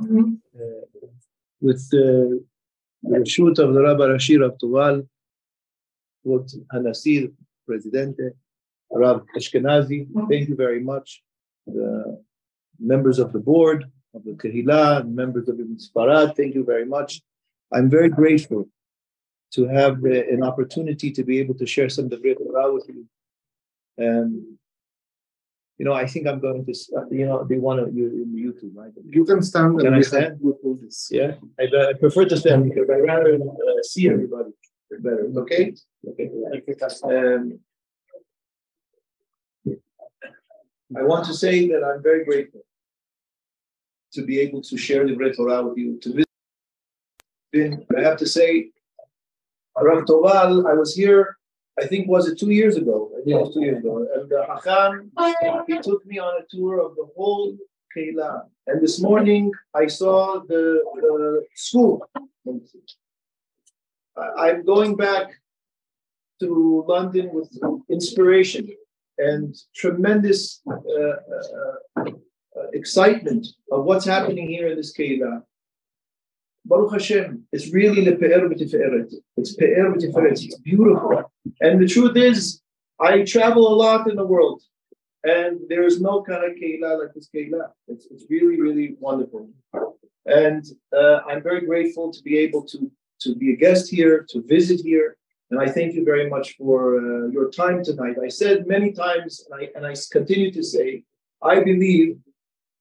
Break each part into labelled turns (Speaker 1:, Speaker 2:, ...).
Speaker 1: uh, with the shoot of the Rabbi Rashid Abtuval, what Hanasir Presidente, Rab Ashkenazi, thank you very much. The members of the board, of the Kehillah, members of the Sfarad, thank you very much. I'm very grateful to have the, an opportunity to be able to share some of the Torah with you. You know, I think I'm going to, you know, they want to you in YouTube, right?
Speaker 2: You can stand.
Speaker 1: Can I stand?
Speaker 2: All this.
Speaker 1: Yeah, I, I prefer to stand because I rather uh, see everybody better. Okay. Okay. Um, I want to say that I'm very grateful to be able to share the Great Torah with you. To visit, I have to say, Rav Toval, I was here, I think was it two years ago? I think it was two years ago. And uh, Hacham, he took me on a tour of the whole Keilah. And this morning I saw the uh, school. I'm going back to London with inspiration and tremendous uh, uh, uh, excitement of what's happening here in this Keilah. Baruch Hashem, it's really lepe'er b'tiferet. It's pe'er b'tiferet. It's beautiful. And the truth is, I travel a lot in the world, and there is no kind of Keilah like this Keilah. It's, it's really, really wonderful. And uh, I'm very grateful to be able to, to be a guest here, to visit here, and I thank you very much for uh, your time tonight. I said many times, and I, and I continue to say, I believe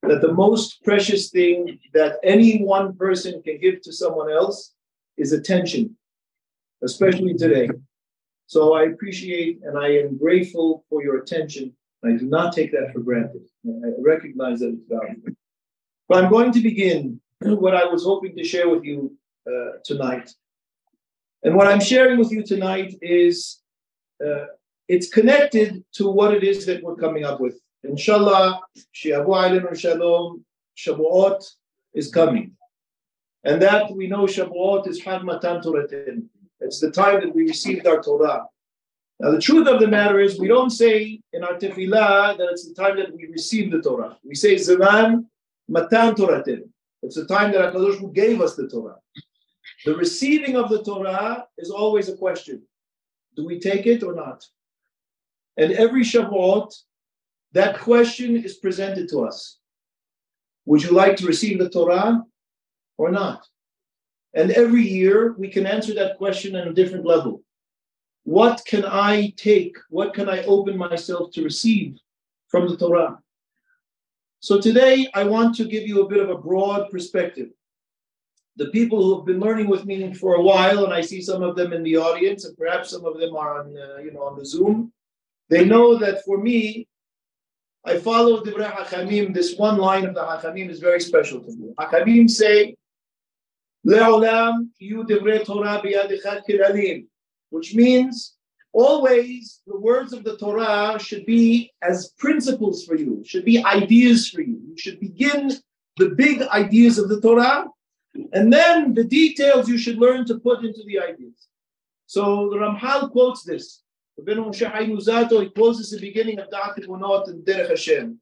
Speaker 1: that the most precious thing that any one person can give to someone else is attention, especially today. So I appreciate and I am grateful for your attention. I do not take that for granted. I recognize that it's valuable. But I'm going to begin what I was hoping to share with you uh, tonight. And what I'm sharing with you tonight is uh, it's connected to what it is that we're coming up with. Inshallah, Shiabu Alim Shalom, Shabuot is coming. And that we know Shabuot is Hag Matan Toratin. It's the time that we received our Torah. Now, the truth of the matter is, we don't say in our tefillah that it's the time that we received the Torah. We say Zaman Matan Toratin. It's the time that HaKadosh gave us the Torah. The receiving of the Torah is always a question. Do we take it or not? And every Shavuot, that question is presented to us. Would you like to receive the Torah or not? And every year we can answer that question on a different level. What can I take? What can I open myself to receive from the Torah? So today I want to give you a bit of a broad perspective the people who have been learning with me for a while, and I see some of them in the audience, and perhaps some of them are on, uh, you know, on the Zoom. They know that for me, I follow the Hachamim. This one line of the Hachamim is very special to me. Hachamim say, "Le'olam yu Torah biyadichat which means always the words of the Torah should be as principles for you, should be ideas for you. You should begin the big ideas of the Torah and then the details you should learn to put into the ideas. So the Ramchal quotes this. Ibn Moshe he quotes this at the beginning of Da'at Tevunot and Derech Hashem.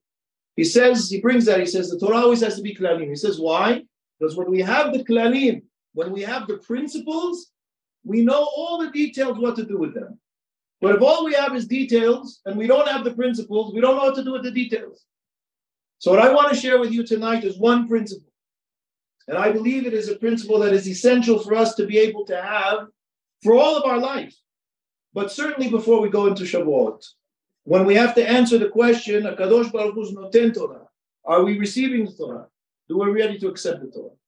Speaker 1: He says, he brings that, he says, the Torah always has to be klalim. He says, why? Because when we have the klalim, when we have the principles, we know all the details what to do with them. But if all we have is details and we don't have the principles, we don't know what to do with the details. So what I want to share with you tonight is one principle. And I believe it is a principle that is essential for us to be able to have for all of our life. But certainly before we go into Shavuot, when we have to answer the question, Akadosh Baruch Hu's noten Torah, are we receiving the Torah? Do we ready to accept the Torah?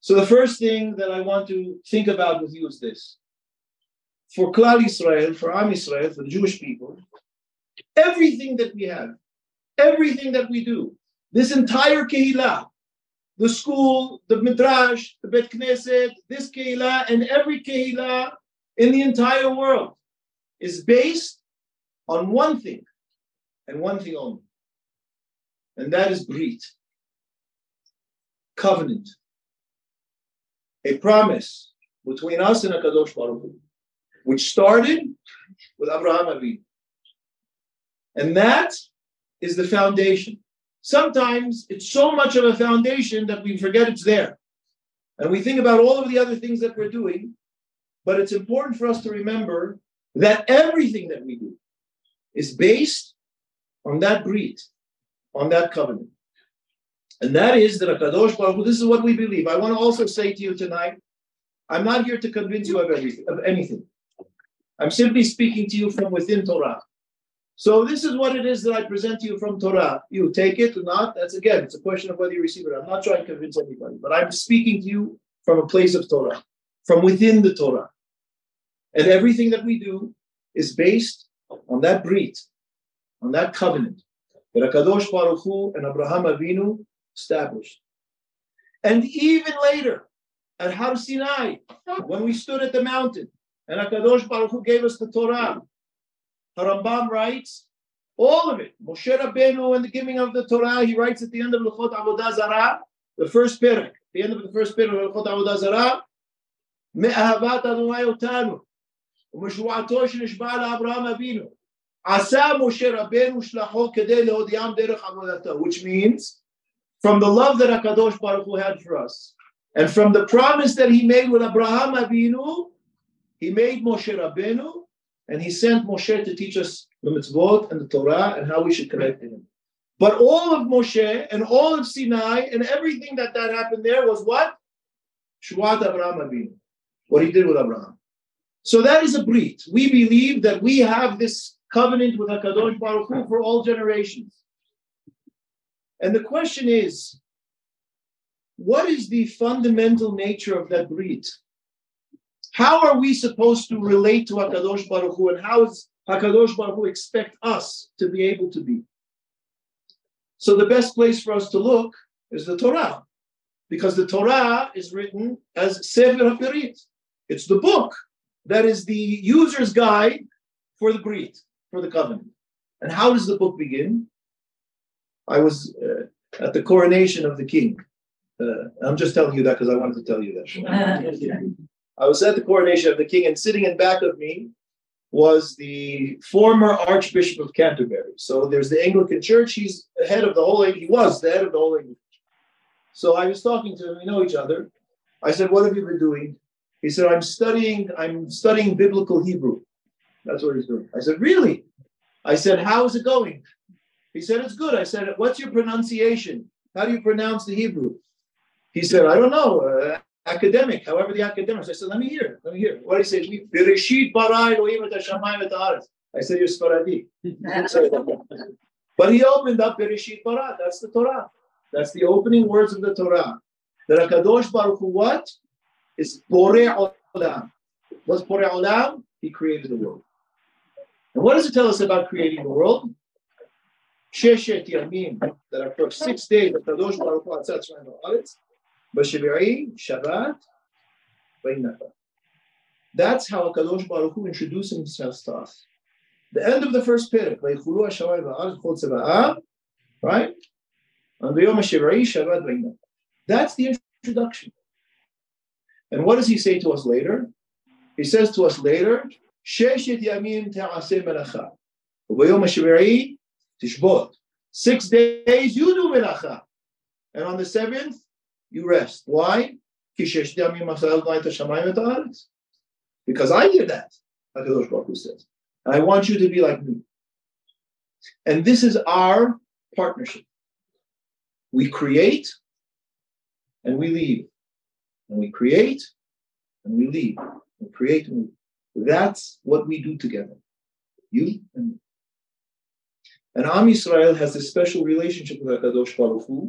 Speaker 1: So the first thing that I want to think about with you is this. For Klal Israel, for Am Israel, for the Jewish people, everything that we have, everything that we do, this entire Kehillah, the school, the midrash, the bet knesset, this kehillah, and every kehillah in the entire world is based on one thing and one thing only, and that is brit, covenant, a promise between us and Hakadosh Baruch Hu, which started with Abraham Avinu, and that is the foundation. sometimes it's so much of a foundation that we forget it's there. And we think about all of the other things that we're doing, but it's important for us to remember that everything that we do is based on that breed, on that covenant. And that is that Akadosh Baruch this is what we believe. I want to also say to you tonight, I'm not here to convince you of everything, of anything. I'm simply speaking to you from within Torah. So this is what it is that I present to you from Torah. You take it or not. That's again, it's a question of whether you receive it. I'm not trying to convince anybody, but I'm speaking to you from a place of Torah, from within the Torah. And everything that we do is based on that breed, on that covenant that Akadosh Baruch Hu and Abraham Avinu established. And even later, at Har Sinai, when we stood at the mountain, and Akadosh Baruch Hu gave us the Torah, Harambam writes, all of it, Moshe Rabbeinu and the giving of the Torah, he writes at the end of Lechot Avodah Zarah, the first parak, the end of the first parak of Lechot Avodah Zarah, Me'ahavat Adonai Otanu, ומשבועתו שנשבע לאברהם אבינו, עשה משה רבנו שלחו כדי להודיעם דרך עבודתו, which means, from the love that HaKadosh Baruch Hu had for us, and from the promise that he made with Abraham Avinu, he made Moshe Rabbeinu, and he sent Moshe to teach us the mitzvot and the Torah and how we should connect to him. But all of Moshe and all of Sinai and everything that that happened there was what? Shuat Abraham Avinu, what he did with Abraham. So that is a brit. We believe that we have this covenant with Hakadosh Baruch Hu for all generations. And the question is, what is the fundamental nature of that brit? How are we supposed to relate to Hakadosh Baruch Hu, and how does Hakadosh Baruch Hu expect us to be able to be? So the best place for us to look is the Torah, because the Torah is written as Sefer HaBrit. It's the book that is the user's guide for the Brit, for the covenant. And how does the book begin? I was uh, at the coronation of the king. Uh, I'm just telling you that because I wanted to tell you that. I was at the coronation of the king, and sitting in back of me was the former Archbishop of Canterbury. So there's the Anglican Church. He's the head of the whole. He was the head of the whole Anglican. So I was talking to him. We know each other. I said, "What have you been doing?" He said, "I'm studying. I'm studying biblical Hebrew." That's what he's doing. I said, "Really?" I said, "How is it going?" He said, "It's good." I said, "What's your pronunciation? How do you pronounce the Hebrew?" He said, "I don't know. Uh, academic, however the academics. I said, let me hear, let me hear. What did he say? Elohim et et haaretz. I said, you're Sfaradi. but he opened up Bereshit bara. That's the Torah. That's the opening words of the Torah. The Hakadosh Baruch Hu what? Is Borei Olam. What's Borei Olam? He created the world. And what does it tell us about creating the world? Sheshet Yamim, that are for six days, the Kadosh Baruch Hu Atzat Shemay Bashiviri, Shabbat, Vainacha. That's how Kadosh Baruch Hu introduced himself to us. The end of the first parak, right? On the Yom HaShivri, Shabbat, Vainacha. That's the introduction. And what does he say to us later? He says to us later, Sheshet. Six days you do Melacha. And on the seventh, you rest. Why? Because I did that, HaKadosh Baruch Hu says. And I want you to be like me. And this is our partnership. We create and we leave. And we create and we leave. We create and we That's what we do together. You and me. And Am Yisrael has this special relationship with HaKadosh Baruch Hu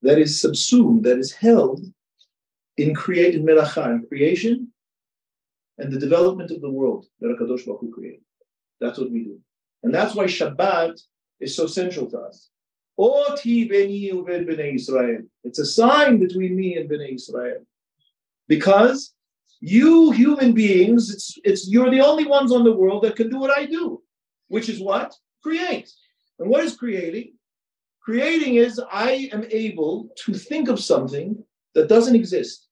Speaker 1: that is subsumed, that is held in created melacha, in creation and the development of the world that HaKadosh Baruch Hu created. That's what we do. And that's why Shabbat is so central to us. It's a sign between me and Bnei Israel. Because you human beings, it's, it's you're the only ones on the world that can do what I do, which is what? Create. And what is creating? Creating is I am able to think of something that doesn't exist.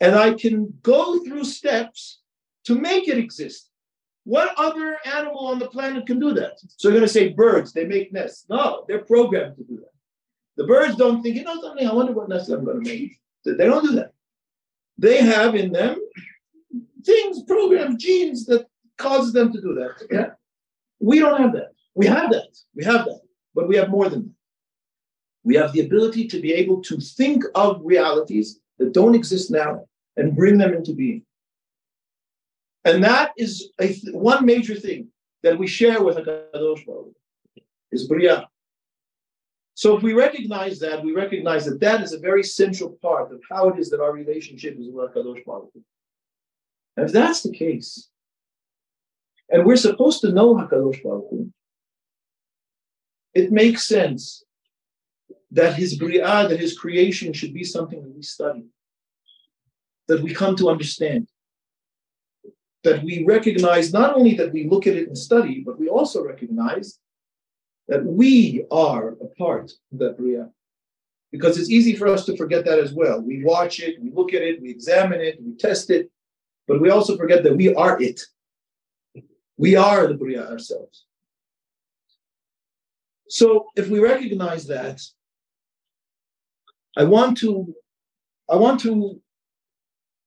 Speaker 1: And I can go through steps to make it exist. What other animal on the planet can do that? So you're going to say birds, they make nests. No, they're programmed to do that. The birds don't think, you know something, I wonder what nest I'm going to make. They don't do that. They have in them things, programs, genes that causes them to do that. Yeah. We don't have that. We have that. We have that. But we have more than that. We have the ability to be able to think of realities that don't exist now and bring them into being. And that is a th- one major thing that we share with HaKadosh Baruch is Bria. So if we recognize that, we recognize that that is a very central part of how it is that our relationship is with HaKadosh Baruch And if that's the case, and we're supposed to know HaKadosh Baruch Hu, it makes sense that his Bria, that his creation should be something that we study, that we come to understand, that we recognize not only that we look at it and study, but we also recognize that we are a part of that Bria. Because it's easy for us to forget that as well. We watch it, we look at it, we examine it, we test it, but we also forget that we are it. We are the Bria ourselves. So if we recognize that, I want to I want to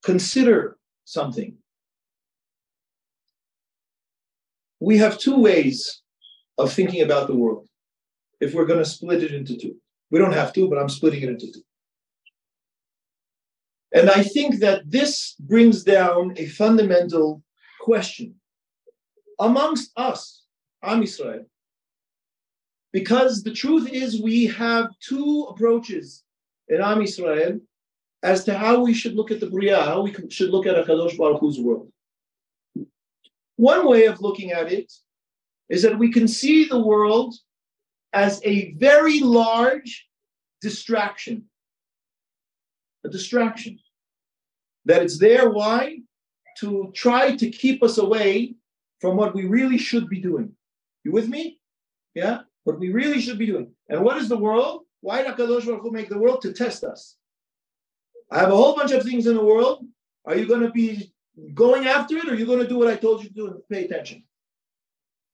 Speaker 1: consider something. We have two ways of thinking about the world if we're going to split it into two. We don't have to, but I'm splitting it into two. And I think that this brings down a fundamental question amongst us, Am Israel. Because the truth is, we have two approaches in Am Israel as to how we should look at the Bria, how we should look at a Kadosh Baruch Hu's world. One way of looking at it is that we can see the world as a very large distraction. A distraction. That it's there, why? To try to keep us away from what we really should be doing. You with me? Yeah? What we really should be doing. And what is the world? Why did HaKadosh Baruch Hu make the world? To test us. I have a whole bunch of things in the world. Are you going to be going after it or are you going to do what I told you to do and pay attention?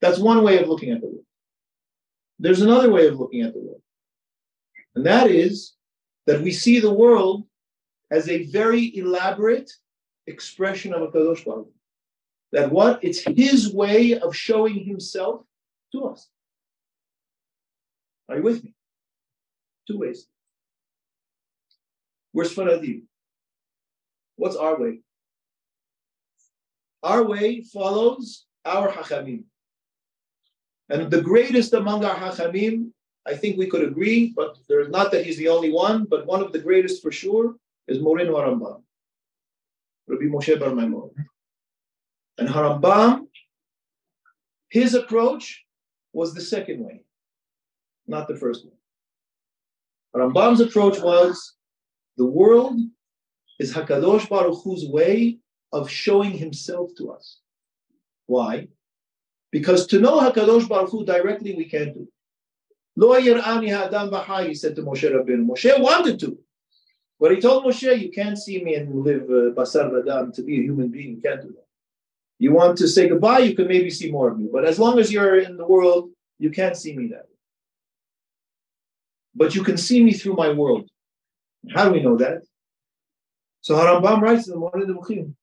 Speaker 1: That's one way of looking at the world. There's another way of looking at the world. And that is that we see the world as a very elaborate expression of a Kadosh Baruch. That what? It's his way of showing himself to us. Are you with me? Two ways. Where's Faradim? What's our way? Our way follows our Hachamim. And the greatest among our Hachamim, I think we could agree, but there's not that he's the only one, but one of the greatest for sure is Morin Harambam, Rabbi Moshe Bar Maimon. And Harambam, his approach was the second way, not the first one. Rambam's approach was the world is Hakadosh Baruch Hu's way of showing Himself to us. Why? Because to know Hakadosh Baruch Hu directly we can't do. Lo yir'ani ha'adam b'chai, he said to Moshe Rabbeinu. Moshe wanted to, but he told Moshe, "You can't see me and live uh, basar v'adam to be a human being. You can't do that. You want to say goodbye, you can maybe see more of me, but as long as you're in the world, you can't see me that but you can see me through my world. How do we know that? So Harambam writes in the Moreh Nevuchim.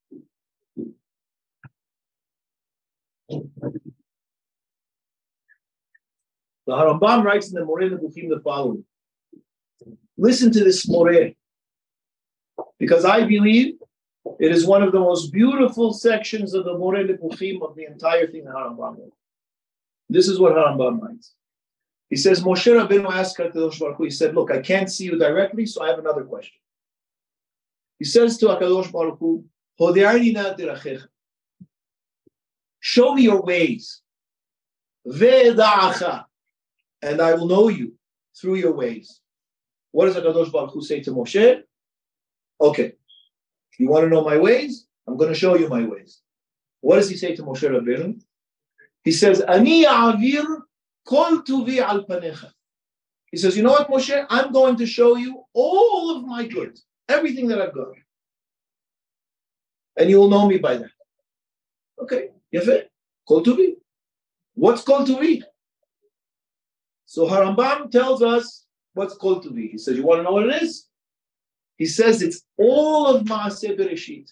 Speaker 1: The Harambam writes in the Moreh Nevuchim the following. Listen to this Moreh, because I believe it is one of the most beautiful sections of the Moreh Nevuchim of the entire thing Harambam. This is what Harambam writes. He says, Moshe Rabbeinu asked HaKadosh Baruch Hu, he said, look, I can't see you directly, so I have another question. He says to HaKadosh Baruch Hu, Show me your ways. And I will know you through your ways. What does HaKadosh Baruch Hu say to Moshe? Okay, you want to know my ways? I'm going to show you my ways. What does he say to Moshe Rabbeinu? He says, Ani avir Kol tuvi al panecha. He says, you know what, Moshe? I'm going to show you all of my good, everything that I've got. And you will know me by that. Okay, yafe. Kol tuvi. What's kol tuvi? So Harambam tells us What's Kol Tuvi? He says, you want to know what it is? He says it's all of Maaseh Bereshit.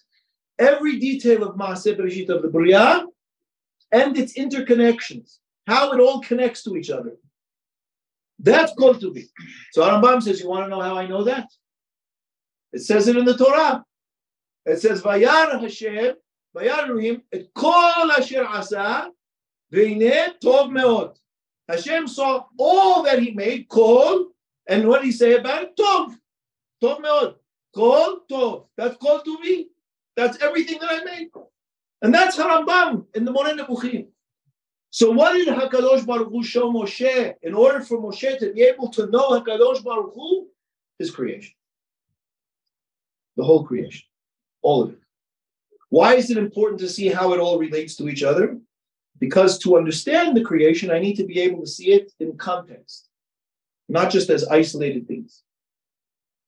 Speaker 1: Every detail of Maaseh Bereshit of the Bria and its interconnections, how it all connects to each other. That's Kol Tuvi. So Rambam says, you want to know how I know that? It says it in the Torah. It says, Vayar Hashem, Vayar Elohim, et kol asher asa, ve'ine tov meod. Hashem saw all that he made, kol, and what he say about it? Tov. Tov meod. Kol, tov. That's kol to me. That's everything that I made. And that's Harambam in the Moreh Nebuchim. So what did HaKadosh Baruch Hu show Moshe in order for Moshe to be able to know HaKadosh Baruch Hu? His creation. The whole creation. All of it. Why is it important to see how it all relates to each other? Because to understand the creation, I need to be able to see it in context, not just as isolated things.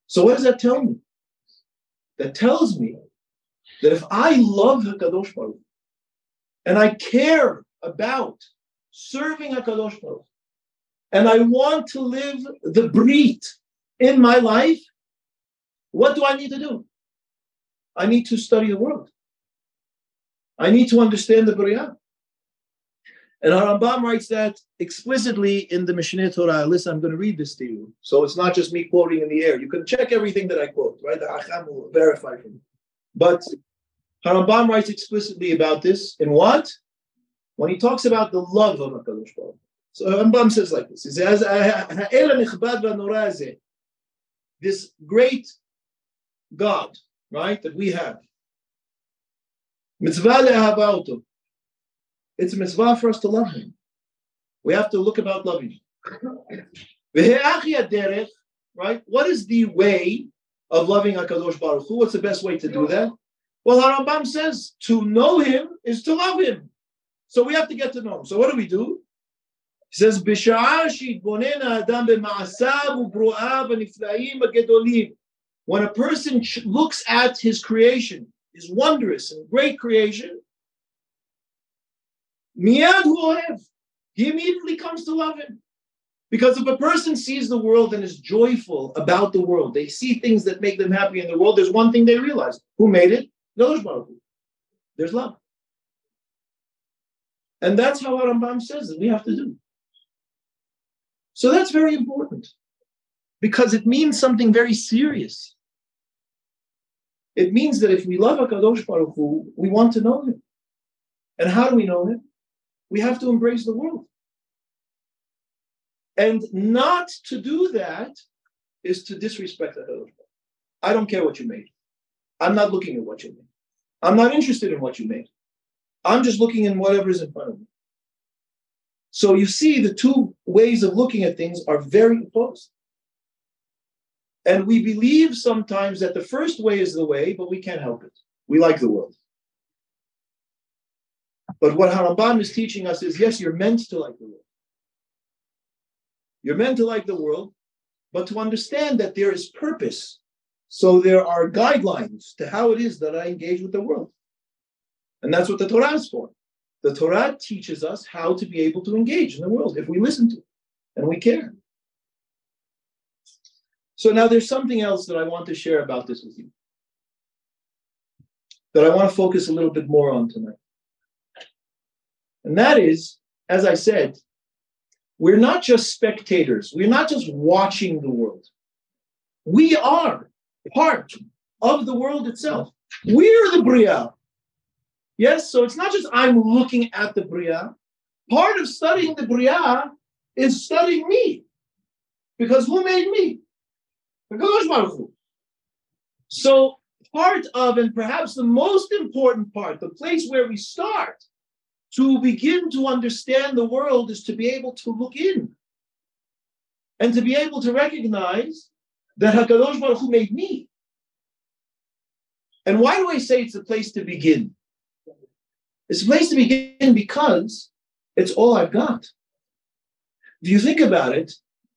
Speaker 1: So, what does that tell me? That tells me that if I love HaKadosh Baruch and I care about serving HaKadosh Baruch and I want to live the Brit in my life, what do I need to do? I need to study the world. I need to understand the Bria. And Rambam writes that explicitly in the Mishneh Torah. Listen, I'm going to read this to you. So it's not just me quoting in the air. You can check everything that I quote, right? The Acham will verify for me. But Harambam writes explicitly about this in what? When he talks about the love of HaKadosh Baruch So Harambam says like this. He says, this great God, right, that we have. Mitzvah It's a mitzvah for us to love him. We have to look about loving him. right? What is the way of loving HaKadosh Baruch Hu? What's the best way to do that? Well, Harambam says to know him is to love him. So we have to get to know him. So what do we do? He says, when a person looks at his creation, his wondrous and great creation, miyad he immediately comes to love him. Because if a person sees the world and is joyful about the world, they see things that make them happy in the world, there's one thing they realize. Who made it? There's love. And that's how Rambam says that we have to do. So that's very important because it means something very serious. It means that if we love HaKadosh Baruch Hu, we want to know Him. And how do we know Him? We have to embrace the world. And not to do that is to disrespect Baruch I don't care what you made. I'm not looking at what you made. I'm not interested in what you made. I'm just looking in whatever is in front of me. So you see, the two ways of looking at things are very opposed. And we believe sometimes that the first way is the way, but we can't help it. We like the world. But what Harambam is teaching us is yes, you're meant to like the world. You're meant to like the world, but to understand that there is purpose. So there are guidelines to how it is that I engage with the world. And that's what the Torah is for. The Torah teaches us how to be able to engage in the world if we listen to it and we care. So now there's something else that I want to share about this with you that I want to focus a little bit more on tonight. And that is, as I said, we're not just spectators, we're not just watching the world. We are part of the world itself. We're the Bria. Yes, so it's not just I'm looking at the Bria. Part of studying the Bria is studying me. Because who made me? So part of, and perhaps the most important part, the place where we start to begin to understand the world is to be able to look in and to be able to recognize that HaKadosh Baruch Hu made me. And why do I say it's a place to begin? It's a place to begin because it's all I've got. If you think about it,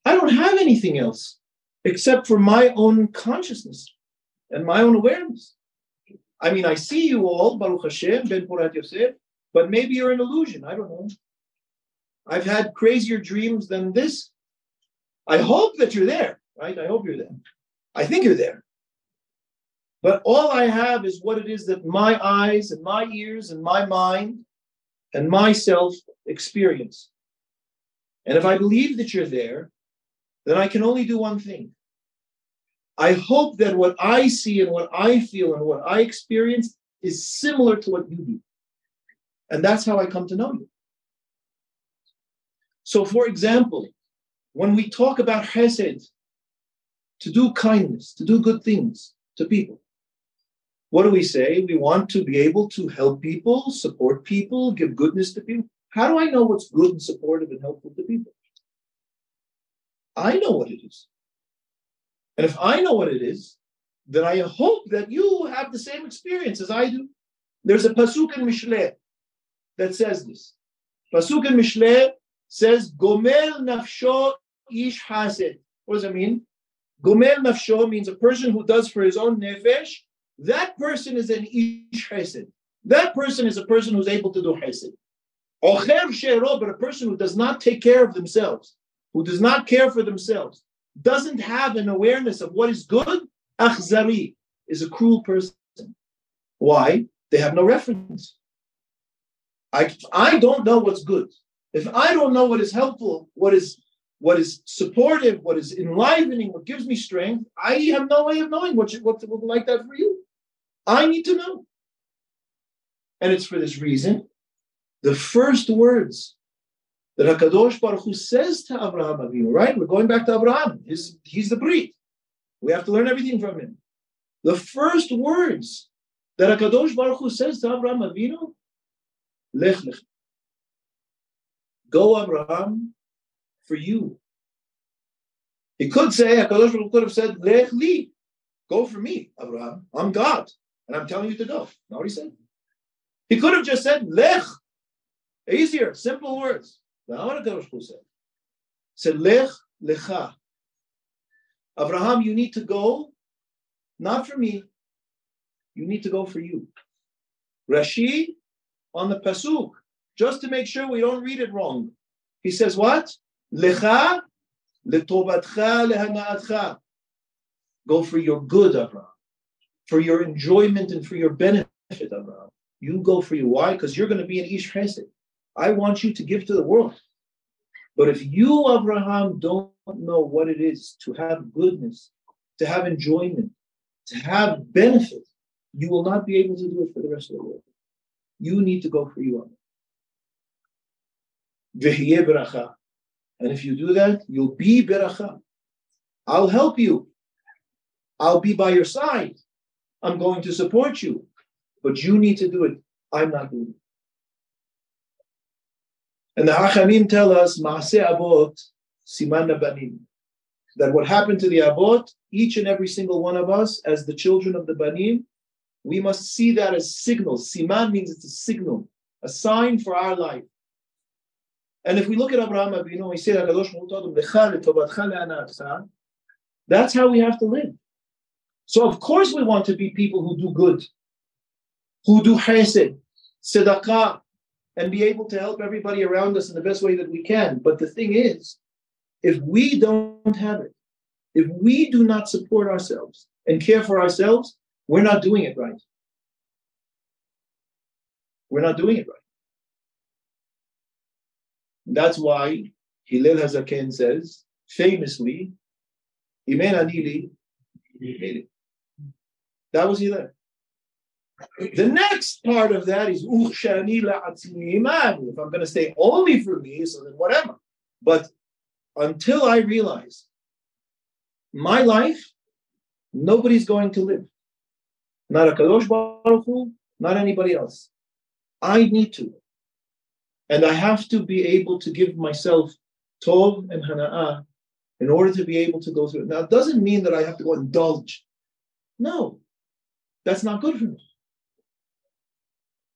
Speaker 1: I don't have anything else except for my own consciousness and my own awareness. I mean, I see you all, Baruch Hashem, Ben Porat Yosef, but maybe you're an illusion. I don't know. I've had crazier dreams than this. I hope that you're there, right? I hope you're there. I think you're there. But all I have is what it is that my eyes and my ears and my mind and myself experience. And if I believe that you're there, then I can only do one thing. I hope that what I see and what I feel and what I experience is similar to what you do. And that's how I come to know you. So, for example, when we talk about chesed, to do kindness, to do good things to people, what do we say? We want to be able to help people, support people, give goodness to people. How do I know what's good and supportive and helpful to people? I know what it is. And if I know what it is, then I hope that you have the same experience as I do. There's a pasuk in Mishle that says this. Pasuk in Mishle says, Gomel nafsho ish hased. What does that mean? Gomel nafsho means a person who does for his own nefesh. That person is an ish hased. That person is a person who's able to do hased. Ocher shero, but a person who does not take care of themselves, who does not care for themselves, doesn't have an awareness of what is good, akhzari, is a cruel person. Why? They have no reference. I, I don't know what's good. If I don't know what is helpful, what is what is supportive, what is enlivening, what gives me strength, I have no way of knowing what what would like that for you. I need to know. And it's for this reason, the first words that Hakadosh Baruch Hu says to Abraham Avinu, right? We're going back to Abraham. He's, he's the Brit. We have to learn everything from him. The first words that Hakadosh Baruch Hu says to Abraham Avinu, Lech lech. Go, Abraham, for you. He could say, Hakadosh Baruch could have said, Lech li. Go for me, Abraham. I'm God, and I'm telling you to go. Not what he said. He could have just said, Lech. Easier, simple words. Now what Hakadosh Baruch said. Said, Lech lecha. Abraham, you need to go, not for me. You need to go for you. Rashi on the pasuk, just to make sure we don't read it wrong. He says what? Lecha letobatcha lehana'atcha. Go for your good, Abraham. For your enjoyment and for your benefit, Abraham. You go for you. Why? Because you're going to be an Ish Chesed. I want you to give to the world. But if you, Abraham, don't know what it is to have goodness, to have enjoyment, to have benefit, you will not be able to do it for the rest of the world. You need to go for you. And if you do that, you'll be beracha. I'll help you. I'll be by your side. I'm going to support you. But you need to do it. I'm not doing it. And the Hachamim tell us, Maaseh Abot, Siman Banim, that what happened to the Abot, each and every single one of us, as the children of the Banim, we must see that as signals. Siman means it's a signal, a sign for our life. And if we look at Abraham Avinu, we say that that's how we have to live. So of course we want to be people who do good, who do chesed, tzedakah, and be able to help everybody around us in the best way that we can. But the thing is, if we don't have it, if we do not support ourselves and care for ourselves, we're not doing it right. We're not doing it right. That's why Hillel Hazaken says, famously, Imen Anili, that was Hillel. The next part of that is If I'm going to stay only for me, so then whatever. But until I realize my life, nobody's going to live. Not a Kadosh Baruch Hu, not anybody else. I need to. And I have to be able to give myself Tov and Hana'ah in order to be able to go through it. Now, it doesn't mean that I have to go indulge. No, that's not good for me.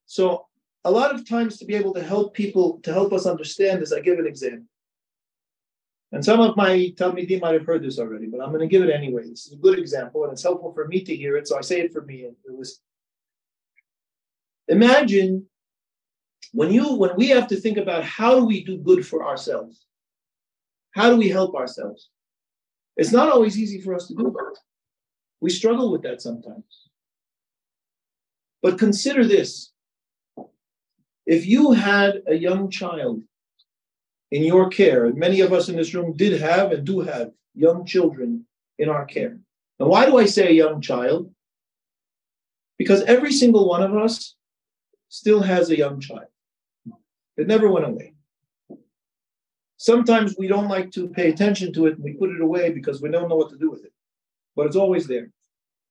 Speaker 1: So a lot of times to be able to help people, to help us understand this, I give an example. And some of my Talmidim might have heard this already, but I'm going to give it anyway. This is a good example, and it's helpful for me to hear it, so I say it for me and listen. Imagine when you when we have to think about how do we do good for ourselves? How do we help ourselves? It's not always easy for us to do that. We struggle with that sometimes. But consider this if you had a young child in your care, and many of us in this room did have and do have young children in our care. And why do I say a young child? Because every single one of us still has a young child. It never went away. Sometimes we don't like to pay attention to it and we put it away because we don't know what to do with it. But it's always there.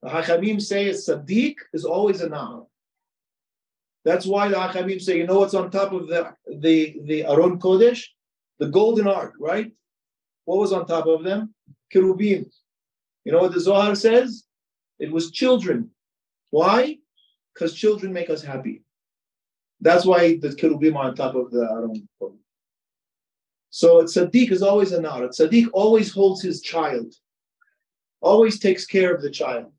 Speaker 1: The Hachamim say a Sadiq is always a Na'am. That's why the Hachamim say, you know what's on top of the, the, the Aron Kodesh? The golden ark, right? What was on top of them? Kerubim. You know what the Zohar says? It was children. Why? Because children make us happy. That's why the Kerubim are on top of the Aron So tzaddik is always a nar. A tzaddik always holds his child, always takes care of the child,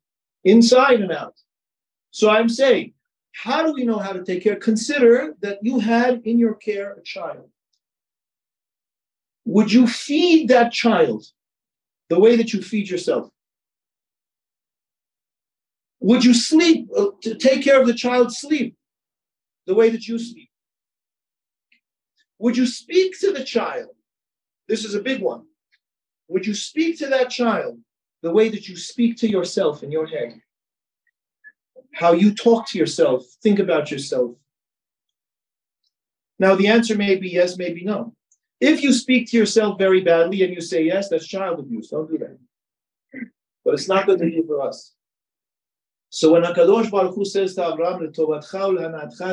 Speaker 1: inside and out. So I'm saying, how do we know how to take care? Consider that you had in your care a child. Would you feed that child the way that you feed yourself? Would you sleep uh, to take care of the child's sleep the way that you sleep? Would you speak to the child? This is a big one. Would you speak to that child the way that you speak to yourself in your head? How you talk to yourself, think about yourself. Now, the answer may be yes, maybe no. If you speak to yourself very badly and you say yes, that's child abuse. Don't do that. But it's not good to do for us. So when Hakadosh Baruch Hu says to Abraham,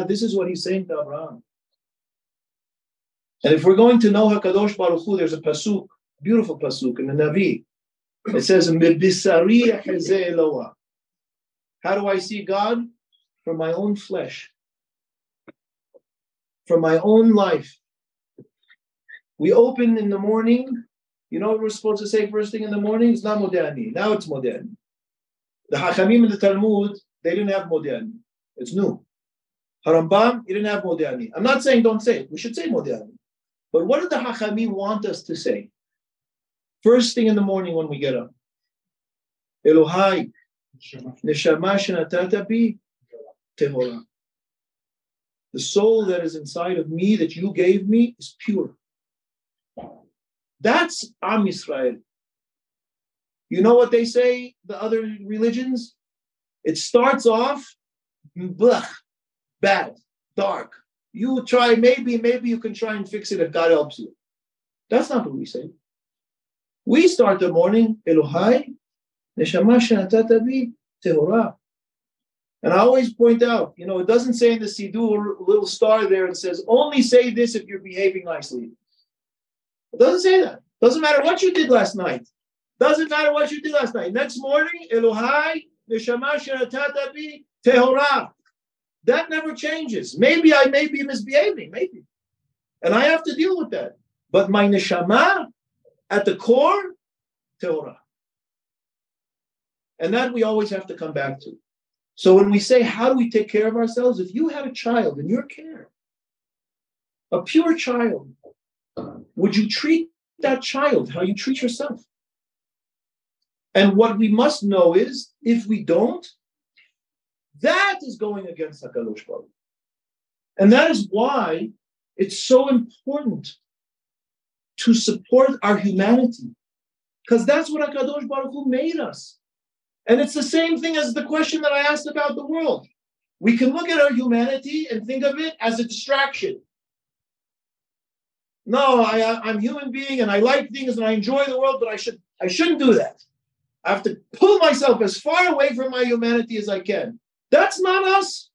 Speaker 1: this is what he's saying to Abraham. And if we're going to know Hakadosh Baruch Hu, there's a pasuk, beautiful pasuk in the Navi. It says, How do I see God? From my own flesh, from my own life. We open in the morning. You know what we're supposed to say first thing in the morning? It's not Modeh Ani. Now it's modern. The Hachamim in the Talmud, they didn't have Modeh Ani. It's new. Harambam, you didn't have Modeh Ani. I'm not saying don't say it. We should say Modeh Ani. But what did the Hachamim want us to say? First thing in the morning when we get up. Elohai, neshama shenatata bi tehora. The soul that is inside of me that you gave me is pure. That's Am Yisrael. You know what they say, the other religions? It starts off blech, bad, dark, you try, maybe, maybe you can try and fix it if God helps you. That's not what we say. We start the morning, Elohai, Neshama Shanatatabi, Tehorah. And I always point out, you know, it doesn't say in the Sidur little star there, it says, only say this if you're behaving nicely. It doesn't say that. Doesn't matter what you did last night. Doesn't matter what you did last night. Next morning, Elohai, Neshama Shanatatabi, Tehorah. That never changes. Maybe I may be misbehaving, maybe. And I have to deal with that. But my neshama, at the core, Torah. And that we always have to come back to. So when we say, how do we take care of ourselves? If you had a child in your care, a pure child, would you treat that child how you treat yourself? And what we must know is if we don't, that is going against HaKadosh Baruch. And that is why it's so important to support our humanity. Because that's what HaKadosh Baruch Hu made us. And it's the same thing as the question that I asked about the world. We can look at our humanity and think of it as a distraction. No, I, I'm human being and I like things and I enjoy the world, but I should I shouldn't do that. I have to pull myself as far away from my humanity as I can. That's not us.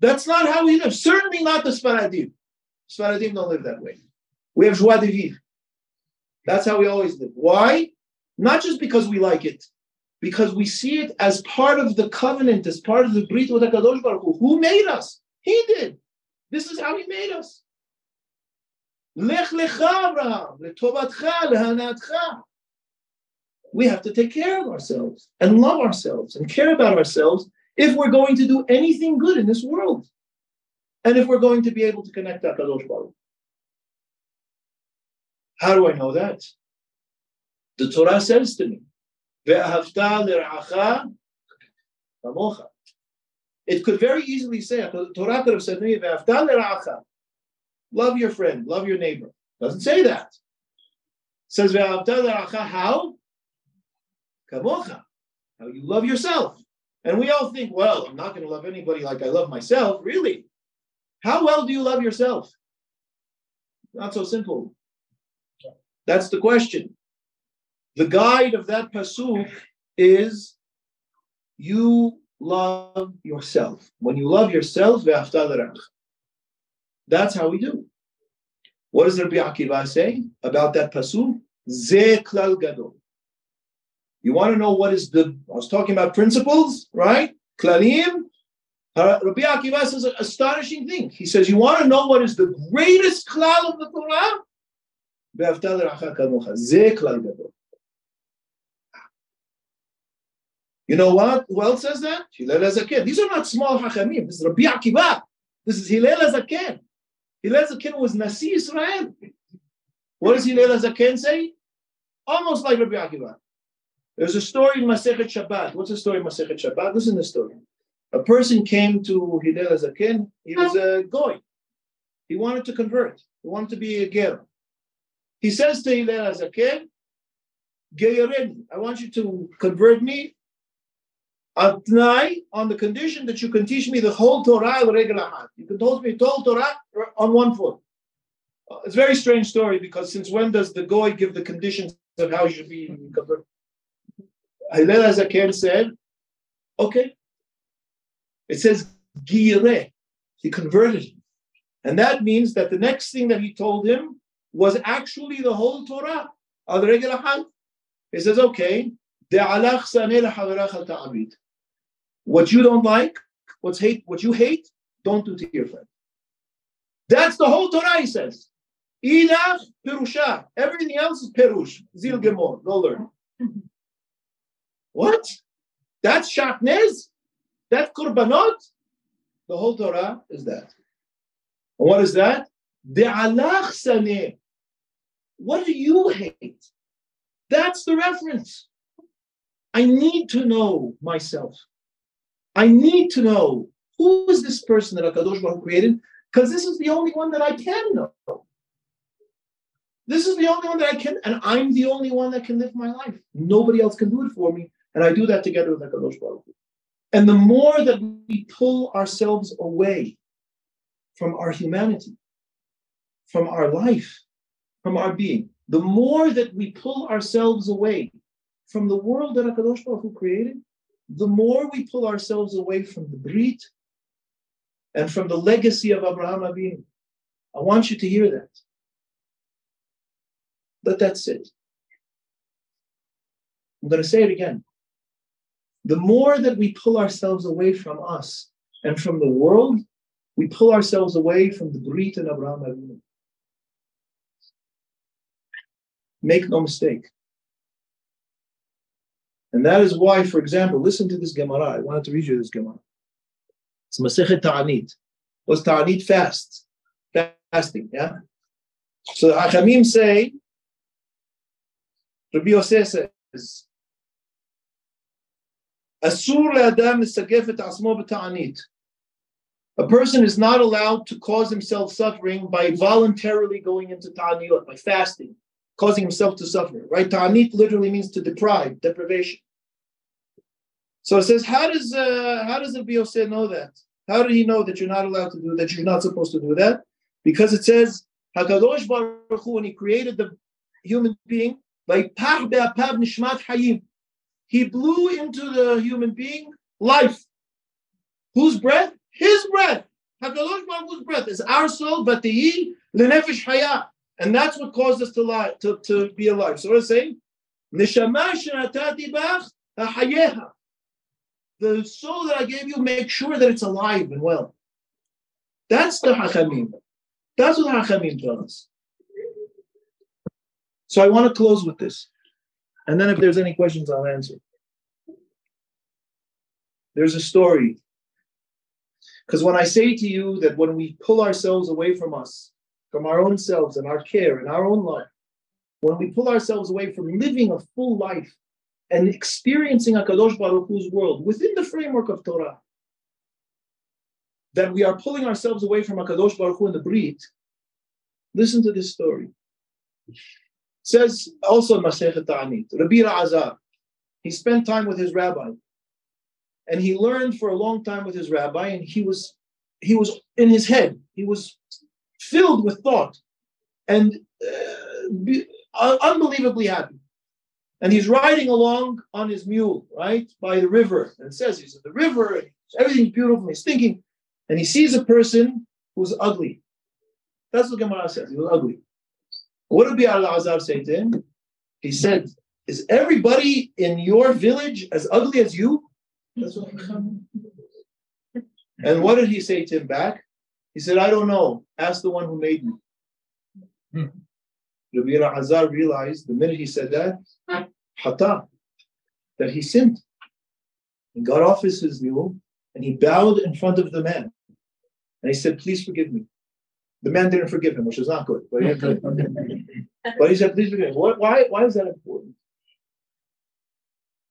Speaker 1: That's not how we live. Certainly not the Sfaradim. Sfaradim don't live that way. We have joie de vivre. That's how we always live. Why? Not just because we like it, because we see it as part of the covenant, as part of the Brit with HaKadosh Baruch Hu. Who made us? He did. This is how he made us. We have to take care of ourselves and love ourselves and care about ourselves if we're going to do anything good in this world. And if we're going to be able to connect to Kadosh Baruch. How do I know that? The Torah says to me, it could very easily say, the Torah could have said to me, love your friend, love your neighbor. Doesn't say that. It says, how? Kamocha. How you love yourself. And we all think, well, I'm not going to love anybody like I love myself. Really? How well do you love yourself? Not so simple. That's the question. The guide of that pasuk is you love yourself. When you love yourself, that's how we do. What does Rabbi Akiva say about that pasuk? Ze klal gadol. You want to know what is the? I was talking about principles, right? Klalim. Rabbi Akiva says an astonishing thing. He says, "You want to know what is the greatest klal of the Torah? You know what? Who else says that? Hillel Azaken. These are not small hachamim. This is Rabbi Akiva. This is Hillel Azaken. Hillel Azaken was Nasi Israel. What does Hillel Azaken say? Almost like Rabbi Akiva. There's a story in Masechet Shabbat. What's the story in Masechet Shabbat? Listen to the story. A person came to Hillel Azaken. He was a goy. He wanted to convert. He wanted to be a ger. He says to Hillel Azaken, I want you to convert me Atnai, on the condition that you can teach me the whole Torah You can teach me the whole Torah on one foot. Uh, it's a very strange story because since when does the goy give the conditions of how you should be converted? Hillel Azaken said, okay. It says gire. He converted him. And that means that the next thing that he told him was actually the whole Torah. Regular hand. He says, okay, what you don't like, what's hate, what you hate, don't do to your friend. That's the whole Torah, he says. Ilach Perusha. Everything else is Perush. Zil Gemor. Go learn. What? That's Shatnez? That Kurbanot? The whole Torah is that. And what is that? De'alach Saneh. What do you hate? That's the reference. I need to know myself. I need to know who is this person that Akadosh Baruch created, because this is the only one that I can know. This is the only one that I can, and I'm the only one that can live my life. Nobody else can do it for me, and I do that together with Akadosh Baruch And the more that we pull ourselves away from our humanity, from our life, from our being, the more that we pull ourselves away from the world that Akadosh Baruch Hu created, the more we pull ourselves away from the Brit and from the legacy of Abraham Avinu. I want you to hear that. But that's it. I'm going to say it again. The more that we pull ourselves away from us and from the world, we pull ourselves away from the Brit and Abraham Avinu. Make no mistake. And that is why, for example, listen to this Gemara. I wanted to read you this Gemara. It's Masechet Ta'anit. Was Ta'anit fast? Fasting, yeah? So the Hachamim say, Rabbi Yosef says, Asur le'adam misagef asmo b'ta'anit. A person is not allowed to cause himself suffering by voluntarily going into ta'aniyot, by fasting causing himself to suffer, right? Ta'anit literally means to deprive, deprivation. So it says, how does uh, how does the Biose know that? How did he know that you're not allowed to do that? You're not supposed to do that, because it says Hakadosh Baruch Hu, when he created the human being, like nishmat hayim, he blew into the human being life. Whose breath? His breath. Hakadosh Baruch Hu's breath is our soul, but the lenefesh hayah. And that's what caused us to, lie, to, to be alive. So is saying? The soul that I gave you, make sure that it's alive and well. That's the hachamim. That's what hachamim us. So I want to close with this. And then if there's any questions, I'll answer. There's a story. Because when I say to you that when we pull ourselves away from us, from our own selves and our care and our own life, when we pull ourselves away from living a full life and experiencing HaKadosh Baruch Hu's world within the framework of Torah, that we are pulling ourselves away from HaKadosh Baruch Hu in the Brit, listen to this story. It says also in Masechet Ta'anit, Rabbi Azar, he spent time with his rabbi, and he learned for a long time with his rabbi, and he was he was in his head, he was filled with thought, and uh, be, uh, unbelievably happy. And he's riding along on his mule, right, by the river. And says he's at the river, and everything's beautiful. And he's thinking, and he sees a person who's ugly. That's what Gemara says. He was ugly. What did Elazar say to him? He said, Is everybody in your village as ugly as you? That's What and what did he say to him back? He said, I don't know. Ask the one who made me. Hmm. Rabbi Azar realized the minute he said that, hata, that he sinned. He got off his, his mule and he bowed in front of the man. And he said, Please forgive me. The man didn't forgive him, which is not good. But he, but he said, Please forgive me. Why, why is that important?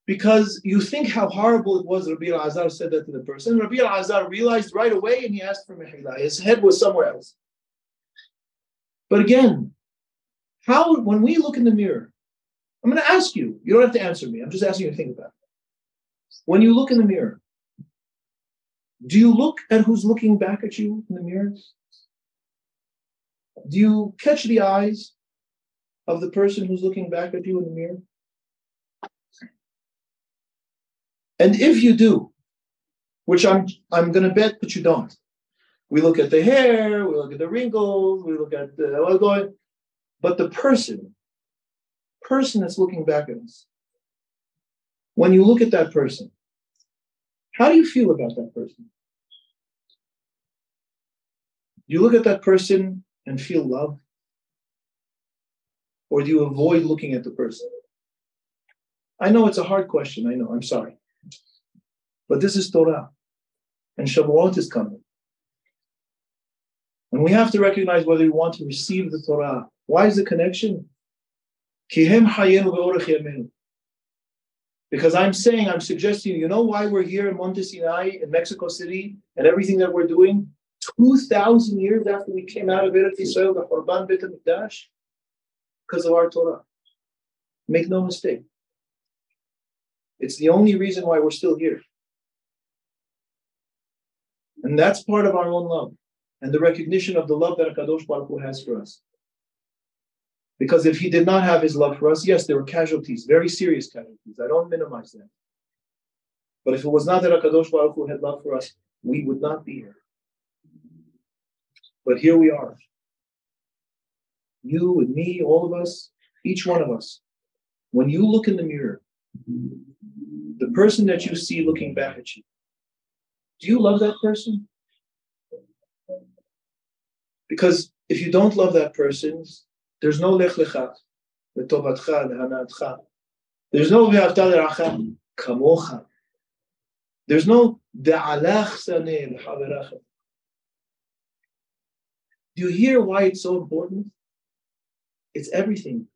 Speaker 1: Because you think how horrible it was, Rabbi Azar said that to the person. Rabbi Azar realized right away and he asked for Mehila. His head was somewhere else. But again, how, when we look in the mirror, I'm going to ask you, you don't have to answer me. I'm just asking you to think about it. When you look in the mirror, do you look at who's looking back at you in the mirror? Do you catch the eyes of the person who's looking back at you in the mirror? And if you do, which I'm I'm gonna bet that you don't, we look at the hair, we look at the wrinkles, we look at the what's going, but the person, person that's looking back at us, when you look at that person, how do you feel about that person? Do you look at that person and feel love? Or do you avoid looking at the person? I know it's a hard question. I know. I'm sorry. But this is Torah. And Shavuot is coming. And we have to recognize whether we want to receive the Torah. Why is the connection? Because I'm saying, I'm suggesting, you know why we're here in Monte Sinai, in Mexico City, and everything that we're doing? 2,000 years after we came out of Eretz Israel, the Horban Beit HaMikdash? Because of our Torah. Make no mistake. It's the only reason why we're still here. And that's part of our own love and the recognition of the love that Akadosh Baruch Hu has for us. Because if he did not have his love for us, yes, there were casualties, very serious casualties. I don't minimize that. But if it was not that Akadosh Baruch Hu had love for us, we would not be here. But here we are. You and me, all of us, each one of us. When you look in the mirror, the person that you see looking back at you, do you love that person? Because if you don't love that person, there's no lech lecha, letovatcha, lehanatcha. There's no ve'avta l'racha kamocha. There's no de'alach saneh l'chaveracha. Do you hear why it's so important? It's everything.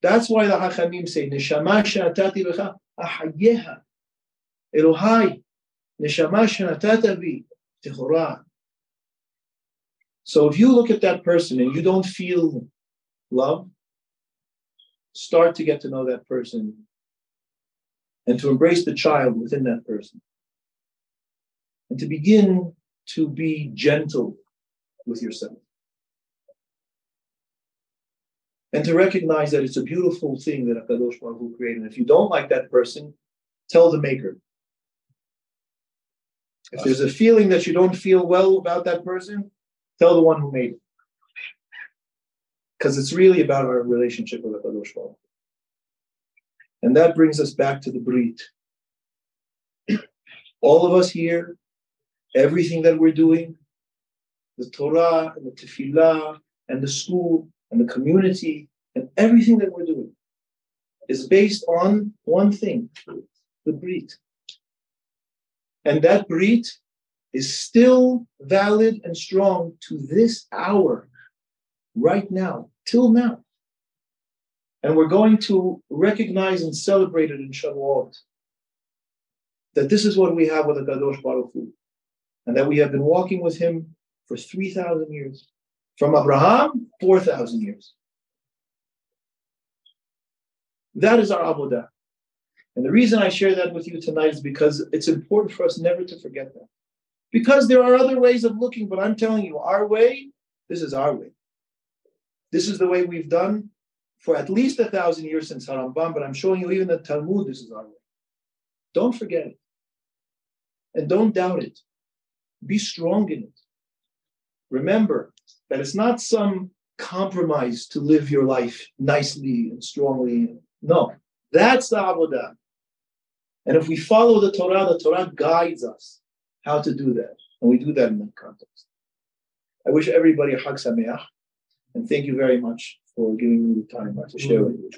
Speaker 1: That's why the Hachamim say, Neshama she'atati lecha Elohai, Neshama she'atata bi, techorah. So if you look at that person and you don't feel love, start to get to know that person and to embrace the child within that person and to begin to be gentle with yourself. And to recognize that it's a beautiful thing that Akadosh Baruch Hu created. And if you don't like that person, tell the maker. If there's a feeling that you don't feel well about that person, Tell the one who made it. Because it's really about our relationship with Hakadosh Baruch. Hu. And that brings us back to the Brit. All of us here, everything that we're doing, the Torah and the Tefillah and the school and the community and everything that we're doing is based on one thing, the Brit. And that Brit is still valid and strong to this hour, right now, till now. And we're going to recognize and celebrate it in Shavuot. That this is what we have with the Kadosh Baruch Hu. And that we have been walking with him for 3,000 years. From Abraham, 4,000 years. That is our Avodah. And the reason I share that with you tonight is because it's important for us never to forget that. Because there are other ways of looking, but I'm telling you, our way, this is our way. This is the way we've done for at least a thousand years since Harambam, but I'm showing you even the Talmud, this is our way. Don't forget it. And don't doubt it. Be strong in it. Remember that it's not some compromise to live your life nicely and strongly. No, that's the Avodah. And if we follow the Torah, the Torah guides us how to do that. And we do that in that context. I wish everybody a Chag Sameach, and thank you very much for giving me the time to share with you.